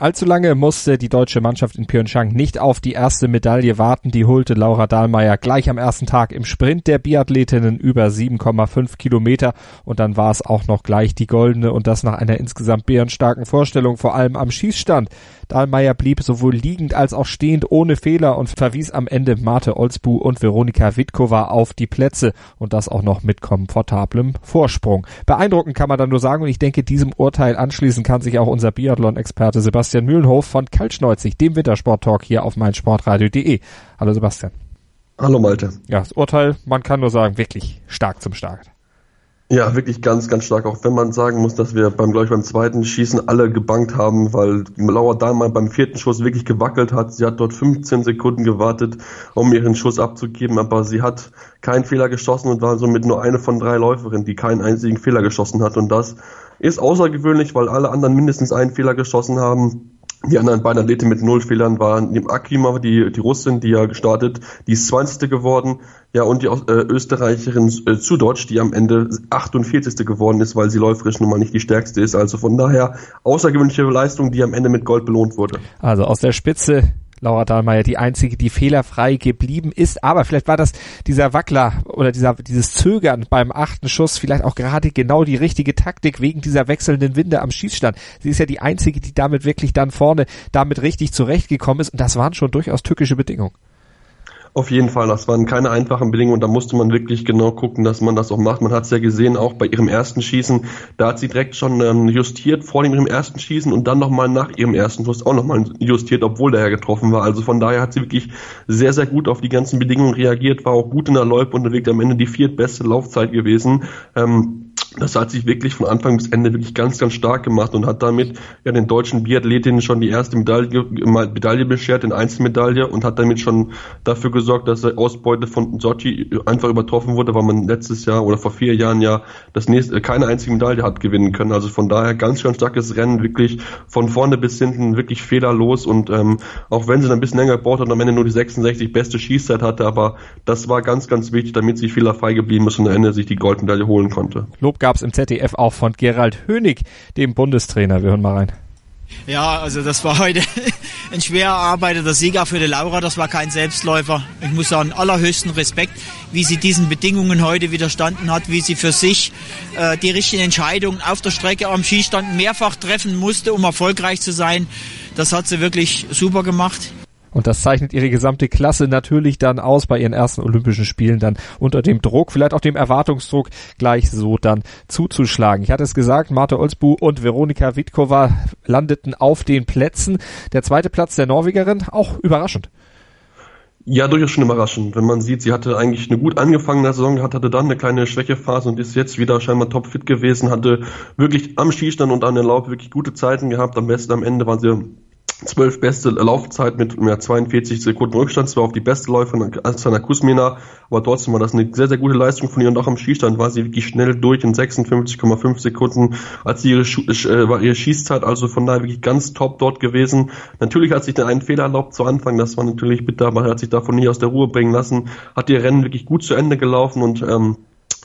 Allzu lange musste die deutsche Mannschaft in Pyeongchang nicht auf die erste Medaille warten. Die holte Laura Dahlmeier gleich am ersten Tag im Sprint der Biathletinnen über 7,5 Kilometer und dann war es auch noch gleich die goldene und das nach einer insgesamt bärenstarken Vorstellung, vor allem am Schießstand. Dahlmeier blieb sowohl liegend als auch stehend ohne Fehler und verwies am Ende Marte Olsbu und Veronika Witkova auf die Plätze und das auch noch mit komfortablem Vorsprung. Beeindruckend kann man dann nur sagen und ich denke, diesem Urteil anschließen kann sich auch unser Biathlon-Experte Sebastian Mühlenhof von Kaltschneuzig, dem Wintersport-Talk hier auf meinsportradio.de. Hallo Sebastian. Hallo Malte. Ja, das Urteil, man kann nur sagen, wirklich stark zum Start. Ja, wirklich ganz, ganz stark. Auch wenn man sagen muss, dass wir beim, glaube ich, beim zweiten Schießen alle gebankt haben, weil Laura Dahlmann beim vierten Schuss wirklich gewackelt hat. Sie hat dort 15 Sekunden gewartet, um ihren Schuss abzugeben, aber sie hat keinen Fehler geschossen und war somit nur eine von drei Läuferinnen, die keinen einzigen Fehler geschossen hat. Und das ist außergewöhnlich, weil alle anderen mindestens einen Fehler geschossen haben. Die anderen beiden Athleten mit null Fehlern waren die Akima, die, die Russin, die ja gestartet, die ist 20. geworden, ja, und die äh, Österreicherin äh, Zudotsch, die am Ende 48. geworden ist, weil sie läuferisch nun mal nicht die stärkste ist. Also von daher außergewöhnliche Leistung, die am Ende mit Gold belohnt wurde. Also aus der Spitze Laura Dahlmeier die einzige, die fehlerfrei geblieben ist. Aber vielleicht war das dieser Wackler oder dieser, dieses Zögern beim achten Schuss vielleicht auch gerade genau die richtige Taktik wegen dieser wechselnden Winde am Schießstand. Sie ist ja die einzige, die damit wirklich dann vorne damit richtig zurechtgekommen ist. Und das waren schon durchaus tückische Bedingungen. Auf jeden Fall, das waren keine einfachen Bedingungen. Da musste man wirklich genau gucken, dass man das auch macht. Man hat es ja gesehen, auch bei ihrem ersten Schießen. Da hat sie direkt schon ähm, justiert vor ihrem ersten Schießen und dann nochmal nach ihrem ersten Schuss auch nochmal justiert, obwohl der ja getroffen war. Also von daher hat sie wirklich sehr, sehr gut auf die ganzen Bedingungen reagiert, war auch gut in der Loipe unterwegs, am Ende die viertbeste Laufzeit gewesen. Ähm, das hat sich wirklich von Anfang bis Ende wirklich ganz, ganz stark gemacht und hat damit ja den deutschen Biathletinnen schon die erste Medaille, Medaille beschert, den Einzelmedaille und hat damit schon dafür gesorgt, dass die Ausbeute von Sochi einfach übertroffen wurde, weil man letztes Jahr oder vor vier Jahren ja das nächste, keine einzige Medaille hat gewinnen können. Also von daher ganz schön starkes Rennen, wirklich von vorne bis hinten wirklich fehlerlos und ähm, auch wenn sie dann ein bisschen länger gebraucht hat und am Ende nur die 66 beste Schießzeit hatte, aber das war ganz, ganz wichtig, damit sie fehlerfrei geblieben ist und am Ende sich die Goldmedaille holen konnte. Lob gab's im ZDF auch von Gerald Hönig, dem Bundestrainer. Wir hören mal rein. Ja, also das war heute ein schwer erarbeiteter Sieger für die Laura. Das war kein Selbstläufer. Ich muss sagen, allerhöchsten Respekt, wie sie diesen Bedingungen heute widerstanden hat, wie sie für sich äh, die richtigen Entscheidungen auf der Strecke am Skistand mehrfach treffen musste, um erfolgreich zu sein. Das hat sie wirklich super gemacht. Und das zeichnet ihre gesamte Klasse natürlich dann aus bei ihren ersten Olympischen Spielen dann unter dem Druck, vielleicht auch dem Erwartungsdruck gleich so dann zuzuschlagen. Ich hatte es gesagt, Marte Olsbu und Veronika Witkova landeten auf den Plätzen. Der zweite Platz der Norwegerin, auch überraschend. Ja, durchaus schon überraschend. Wenn man sieht, sie hatte eigentlich eine gut angefangene Saison gehabt, hatte dann eine kleine Schwächephase und ist jetzt wieder scheinbar topfit gewesen, hatte wirklich am Skistand und an der Laub wirklich gute Zeiten gehabt. Am besten am Ende war sie zwölf beste Laufzeit mit ja, 42 Sekunden Rückstand, zwar auf die beste Läuferin Asana Kusmina, aber trotzdem war das eine sehr, sehr gute Leistung von ihr. Und auch am Skistand war sie wirklich schnell durch in 56,5 Sekunden als ihre, äh, war ihre Schießzeit, also von daher wirklich ganz top dort gewesen. Natürlich hat sich dann einen Fehler erlaubt zu Anfang, das war natürlich bitter, er hat sich davon nie aus der Ruhe bringen lassen, hat ihr Rennen wirklich gut zu Ende gelaufen. Und ähm,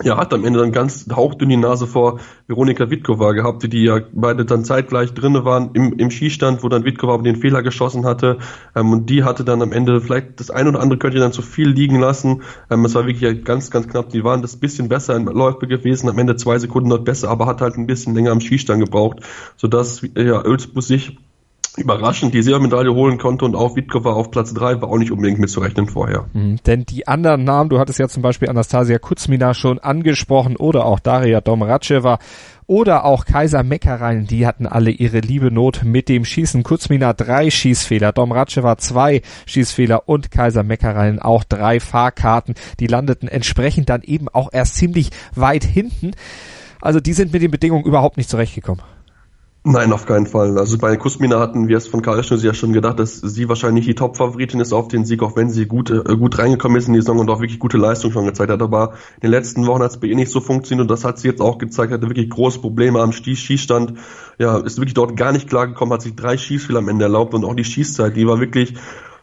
ja, hat am Ende dann ganz hauchdünn die Nase vor Veronika Witkova gehabt, die ja beide dann zeitgleich drinne waren im, im Skistand, wo dann Witkova den Fehler geschossen hatte. Ähm, und die hatte dann am Ende vielleicht das ein oder andere könnte dann zu viel liegen lassen. Ähm, es war wirklich ganz, ganz knapp. Die waren das bisschen besser in Läufe gewesen, am Ende zwei Sekunden dort besser, aber hat halt ein bisschen länger am Skistand gebraucht, sodass ja, Ölsbus sich überraschend die Silbermedaille holen konnte und auch Witkova auf Platz drei war auch nicht unbedingt mitzurechnen vorher. Mhm, denn die anderen Namen, du hattest ja zum Beispiel Anastasia Kuzmina schon angesprochen oder auch Daria Domracheva oder auch Kaiser Meckerein, die hatten alle ihre liebe Not mit dem Schießen. Kuzmina drei Schießfehler, Domracheva zwei Schießfehler und Kaiser Meckerein auch drei Fahrkarten. Die landeten entsprechend dann eben auch erst ziemlich weit hinten. Also die sind mit den Bedingungen überhaupt nicht zurechtgekommen. Nein, auf keinen Fall. Also bei Kusmina hatten wir es von Karl Schnüssel ja schon gedacht, dass sie wahrscheinlich die Top-Favoritin ist auf den Sieg, auch wenn sie gut, äh, gut reingekommen ist in die Saison und auch wirklich gute Leistung schon gezeigt hat. Aber in den letzten Wochen hat es bei ihr nicht so funktioniert und das hat sie jetzt auch gezeigt, hatte wirklich große Probleme am Schießstand. Ja, ist wirklich dort gar nicht klargekommen, hat sich drei Schießfehler am Ende erlaubt und auch die Schießzeit, die war wirklich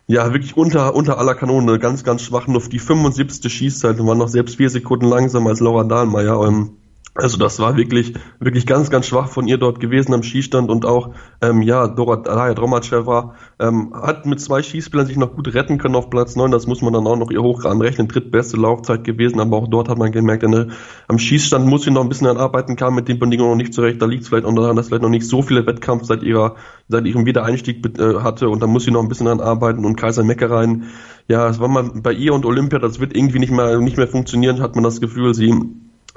ja, wirklich unter, unter aller Kanone, ganz, ganz schwach, nur auf die 75. Schießzeit und war noch selbst vier Sekunden langsamer als Laura Dahlmeier. Ähm, also das war wirklich, wirklich ganz, ganz schwach von ihr dort gewesen am Schießstand und auch, ähm, ja, Dora Dromaceva ähm, hat mit zwei Schießspielern sich noch gut retten können auf Platz neun. Das muss man dann auch noch ihr hoch anrechnen. Drittbeste Laufzeit gewesen, aber auch dort hat man gemerkt, eine, am Schießstand muss sie noch ein bisschen anarbeiten, kam mit den Bedingungen noch nicht zurecht. Da liegt es vielleicht auch daran, dass vielleicht noch nicht so viele Wettkampf seit ihrer, seit ihrem Wiedereinstieg äh, hatte und da muss sie noch ein bisschen anarbeiten und Kaiser Meckereien, ja, es war mal bei ihr und Olympia, das wird irgendwie nicht mehr, nicht mehr funktionieren, hat man das Gefühl, sie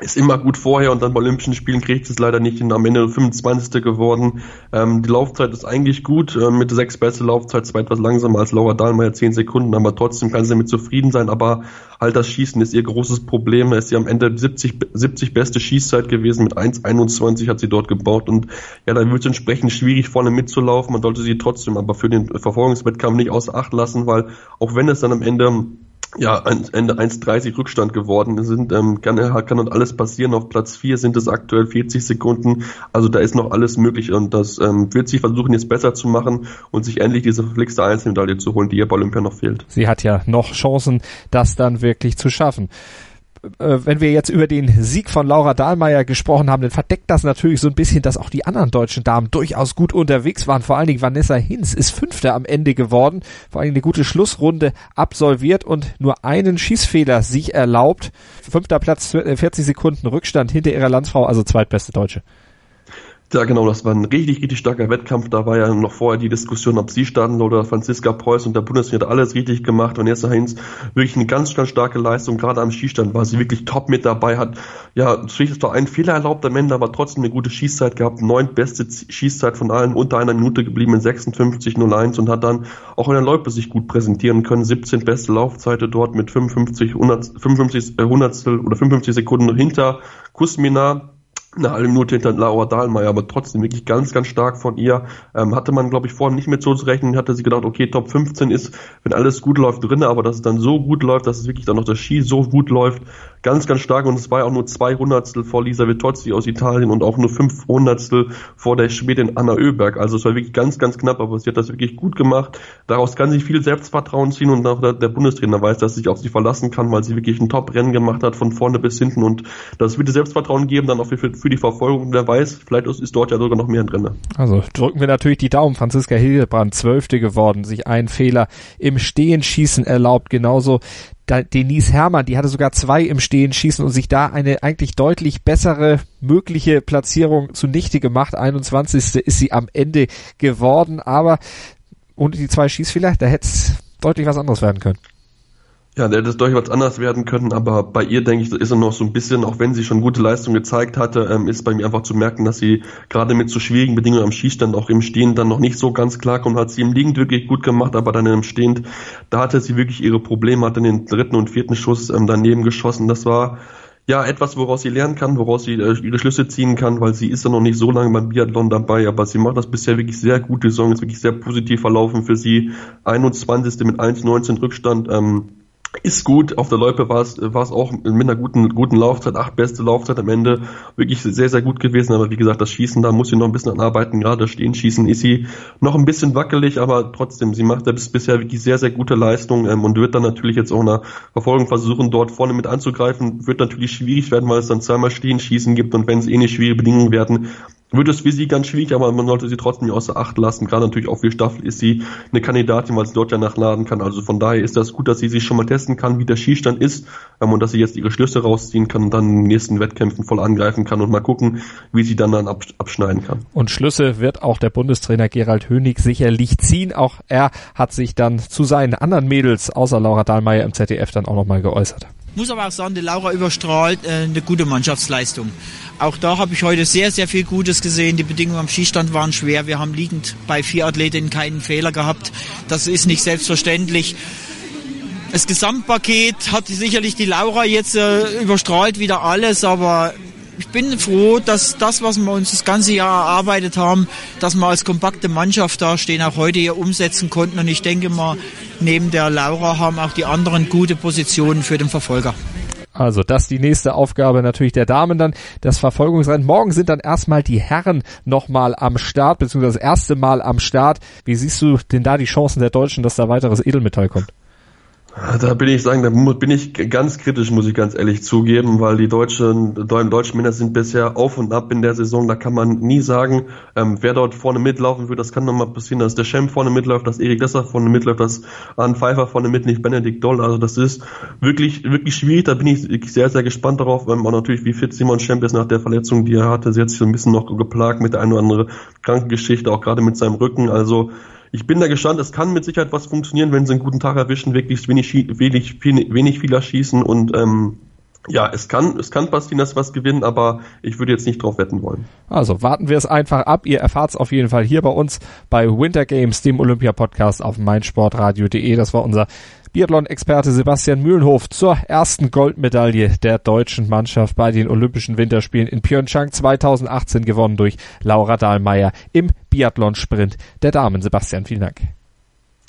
ist immer gut vorher und dann bei Olympischen Spielen kriegt es leider nicht hin. Am Ende 25. geworden. Ähm, die Laufzeit ist eigentlich gut, äh, mit sechs beste Laufzeit, zwar etwas langsamer als Laura Dahlmeier, zehn Sekunden, aber trotzdem kann sie damit zufrieden sein. Aber halt das Schießen ist ihr großes Problem. Da ist sie am Ende 70, 70 beste Schießzeit gewesen, mit 1,21 hat sie dort gebaut und ja, da wird es entsprechend schwierig vorne mitzulaufen. Man sollte sie trotzdem aber für den Verfolgungswettkampf nicht außer Acht lassen, weil auch wenn es dann am Ende ja, Ende 1,30 Rückstand geworden sind. Ähm, kann, kann und alles passieren. Auf Platz 4 sind es aktuell 40 Sekunden. Also da ist noch alles möglich und das ähm, wird sie versuchen jetzt besser zu machen und sich endlich diese verflixte Einzelmedaille zu holen, die ihr bei Olympia noch fehlt. Sie hat ja noch Chancen, das dann wirklich zu schaffen wenn wir jetzt über den Sieg von Laura Dahlmeier gesprochen haben, dann verdeckt das natürlich so ein bisschen, dass auch die anderen deutschen Damen durchaus gut unterwegs waren. Vor allen Dingen Vanessa Hinz ist Fünfte am Ende geworden, vor allen Dingen eine gute Schlussrunde absolviert und nur einen Schießfehler sich erlaubt. Fünfter Platz, 40 Sekunden Rückstand hinter ihrer Landsfrau, also zweitbeste Deutsche. Ja, genau, das war ein richtig, richtig starker Wettkampf. Da war ja noch vorher die Diskussion, ob sie starten oder Franziska Preuß und der Bundeswehr hat alles richtig gemacht. Und Vanessa Heinz wirklich eine ganz, ganz starke Leistung. Gerade am Schießstand war sie wirklich top mit dabei, hat ja natürlich zwar einen Fehler erlaubt am Ende, aber trotzdem eine gute Schießzeit gehabt. Neun beste Schießzeit von allen, unter einer Minute geblieben in 56,01 und hat dann auch in der Loipe sich gut präsentieren können. 17 beste Laufzeiten dort mit 55, 100, 55 äh, Hundertstel oder 55 Sekunden hinter Kusmina eine halbe Minute hinter Laura Dahlmeier, aber trotzdem wirklich ganz, ganz stark von ihr. Ähm, hatte man, glaube ich, vorher nicht mit so zu rechnen, hatte sie gedacht, okay, Top 15 ist, wenn alles gut läuft, drin, aber dass es dann so gut läuft, dass es wirklich dann noch das Ski so gut läuft, ganz, ganz stark und es war auch nur zwei Hundertstel vor Lisa Vitozzi aus Italien und auch nur fünf Hundertstel vor der Schwedin Anna Oeberg. Also es war wirklich ganz, ganz knapp, aber sie hat das wirklich gut gemacht. Daraus kann sie viel Selbstvertrauen ziehen und auch der, der Bundestrainer weiß, dass sich auf sie verlassen kann, weil sie wirklich ein Top-Rennen gemacht hat von vorne bis hinten und das wird Selbstvertrauen geben dann auch für, für die Verfolgung. Wer weiß, vielleicht ist dort ja sogar noch mehr drin. Also drücken wir natürlich die Daumen. Franziska Hildebrand, Zwölfte geworden, sich einen Fehler im Stehenschießen erlaubt. Genauso Denise Herrmann, die hatte sogar zwei im Stehen schießen und sich da eine eigentlich deutlich bessere mögliche Platzierung zunichte gemacht. 21. ist sie am Ende geworden, aber ohne die zwei Schießfehler, da hätte es deutlich was anderes werden können. Ja, der hätte es durchaus anders werden können, aber bei ihr, denke ich, ist er noch so ein bisschen, auch wenn sie schon gute Leistung gezeigt hatte, ähm, ist bei mir einfach zu merken, dass sie gerade mit so schwierigen Bedingungen am Schießstand auch im Stehen dann noch nicht so ganz klar. Hat sie im Liegend wirklich gut gemacht, aber dann im Stehend, da hatte sie wirklich ihre Probleme, hat dann den dritten und vierten Schuss ähm, daneben geschossen. Das war ja etwas, woraus sie lernen kann, woraus sie äh, ihre Schlüsse ziehen kann, weil sie ist ja noch nicht so lange beim Biathlon dabei, aber sie macht das bisher wirklich sehr gut. Die Saison ist wirklich sehr positiv verlaufen für sie. 21. mit 1,19 Rückstand. Ähm, ist gut. Auf der Loipe war es, war es auch mit einer guten, guten Laufzeit, acht beste Laufzeit am Ende, wirklich sehr, sehr gut gewesen. Aber wie gesagt, das Schießen, da muss sie noch ein bisschen anarbeiten. Gerade das Stehenschießen ist sie noch ein bisschen wackelig, aber trotzdem, sie macht da bisher wirklich sehr, sehr gute Leistung ähm, und wird dann natürlich jetzt auch in der Verfolgung versuchen, dort vorne mit anzugreifen. Wird natürlich schwierig werden, weil es dann zweimal Stehenschießen gibt und wenn es eh nicht schwierige Bedingungen werden, wird es für sie ganz schwierig, aber man sollte sie trotzdem nicht außer Acht lassen. Gerade natürlich auch für Staffel ist sie eine Kandidatin, weil sie dort ja nachladen kann. Also von daher ist das gut, dass sie sich schon mal testen kann, wie der Skistand ist ähm, und dass sie jetzt ihre Schlüsse rausziehen kann und dann in den nächsten Wettkämpfen voll angreifen kann und mal gucken, wie sie dann dann abschneiden kann. Und Schlüsse wird auch der Bundestrainer Gerald Hönig sicherlich ziehen. Auch er hat sich dann zu seinen anderen Mädels außer Laura Dahlmeier im ZDF dann auch nochmal geäußert muss aber auch sagen, die Laura überstrahlt äh, eine gute Mannschaftsleistung. Auch da habe ich heute sehr, sehr viel Gutes gesehen. Die Bedingungen am Skistand waren schwer. Wir haben liegend bei vier Athletinnen keinen Fehler gehabt. Das ist nicht selbstverständlich. Das Gesamtpaket hat sicherlich die Laura jetzt äh, überstrahlt wieder alles, aber ich bin froh, dass das, was wir uns das ganze Jahr erarbeitet haben, dass wir als kompakte Mannschaft dastehen, auch heute hier umsetzen konnten. Und ich denke mal, neben der Laura haben auch die anderen gute Positionen für den Verfolger. Also das die nächste Aufgabe natürlich der Damen dann, das Verfolgungsrennen. Morgen sind dann erstmal die Herren nochmal am Start, beziehungsweise das erste Mal am Start. Wie siehst du denn da die Chancen der Deutschen, dass da weiteres Edelmetall kommt? Da bin ich sagen, da bin ich ganz kritisch, muss ich ganz ehrlich zugeben, weil die deutschen, deutschen Männer sind bisher auf und ab in der Saison. Da kann man nie sagen, ähm, wer dort vorne mitlaufen wird. Das kann nochmal passieren, dass der Schem vorne mitläuft, dass Erik Lesser vorne mitläuft, dass Arne Pfeiffer vorne mitläuft, Benedikt Doll. Also das ist wirklich, wirklich schwierig. Da bin ich sehr, sehr gespannt darauf. Ähm, auch natürlich, wie fit Simon Schem ist nach der Verletzung, die er hatte. Sie hat sich so ein bisschen noch geplagt mit der einen oder anderen Krankengeschichte, auch gerade mit seinem Rücken. Also ich bin da gespannt, es kann mit Sicherheit was funktionieren, wenn sie einen guten Tag erwischen, wirklich wenig, wenig, wenig Fehler schießen und ähm, ja, es kann, es kann dass was gewinnen, aber ich würde jetzt nicht drauf wetten wollen. Also warten wir es einfach ab. Ihr erfahrt es auf jeden Fall hier bei uns bei Winter Games, dem Olympia-Podcast auf meinsportradio.de. Das war unser Biathlon-Experte Sebastian Mühlenhof zur ersten Goldmedaille der deutschen Mannschaft bei den Olympischen Winterspielen in Pyeongchang 2018 gewonnen durch Laura Dahlmeier im Biathlon-Sprint der Damen. Sebastian, vielen Dank.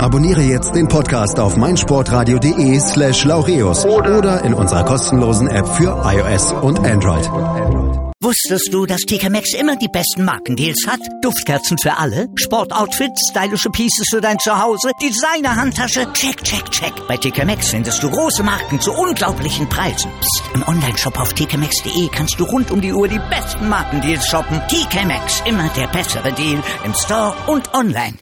Abonniere jetzt den Podcast auf meinsportradio.de slash laureus oder in unserer kostenlosen App für iOS und Android. Wusstest du, dass TK Maxx immer die besten Markendeals hat? Duftkerzen für alle, Sportoutfits, stylische Pieces für dein Zuhause, Designer-Handtasche, check, check, check. Bei TK Maxx findest du große Marken zu unglaublichen Preisen. Psst. im Onlineshop auf tkmaxx.de kannst du rund um die Uhr die besten Markendeals shoppen. TK Maxx, immer der bessere Deal im Store und online.